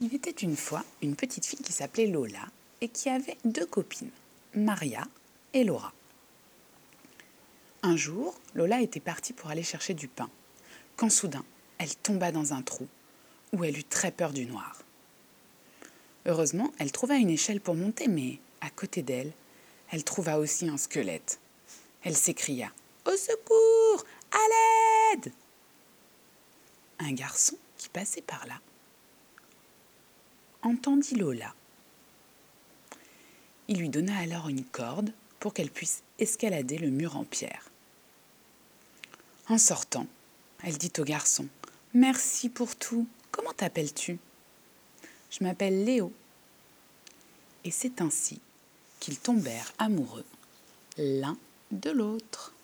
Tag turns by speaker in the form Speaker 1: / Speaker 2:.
Speaker 1: Il était une fois une petite fille qui s'appelait Lola et qui avait deux copines, Maria et Laura. Un jour, Lola était partie pour aller chercher du pain, quand soudain, elle tomba dans un trou où elle eut très peur du noir. Heureusement, elle trouva une échelle pour monter, mais à côté d'elle, elle trouva aussi un squelette. Elle s'écria Au secours À l'aide Un garçon qui passait par là entendit Lola. Il lui donna alors une corde pour qu'elle puisse escalader le mur en pierre. En sortant, elle dit au garçon Merci pour tout. Comment t'appelles-tu Je m'appelle Léo. Et c'est ainsi qu'ils tombèrent amoureux l'un de l'autre.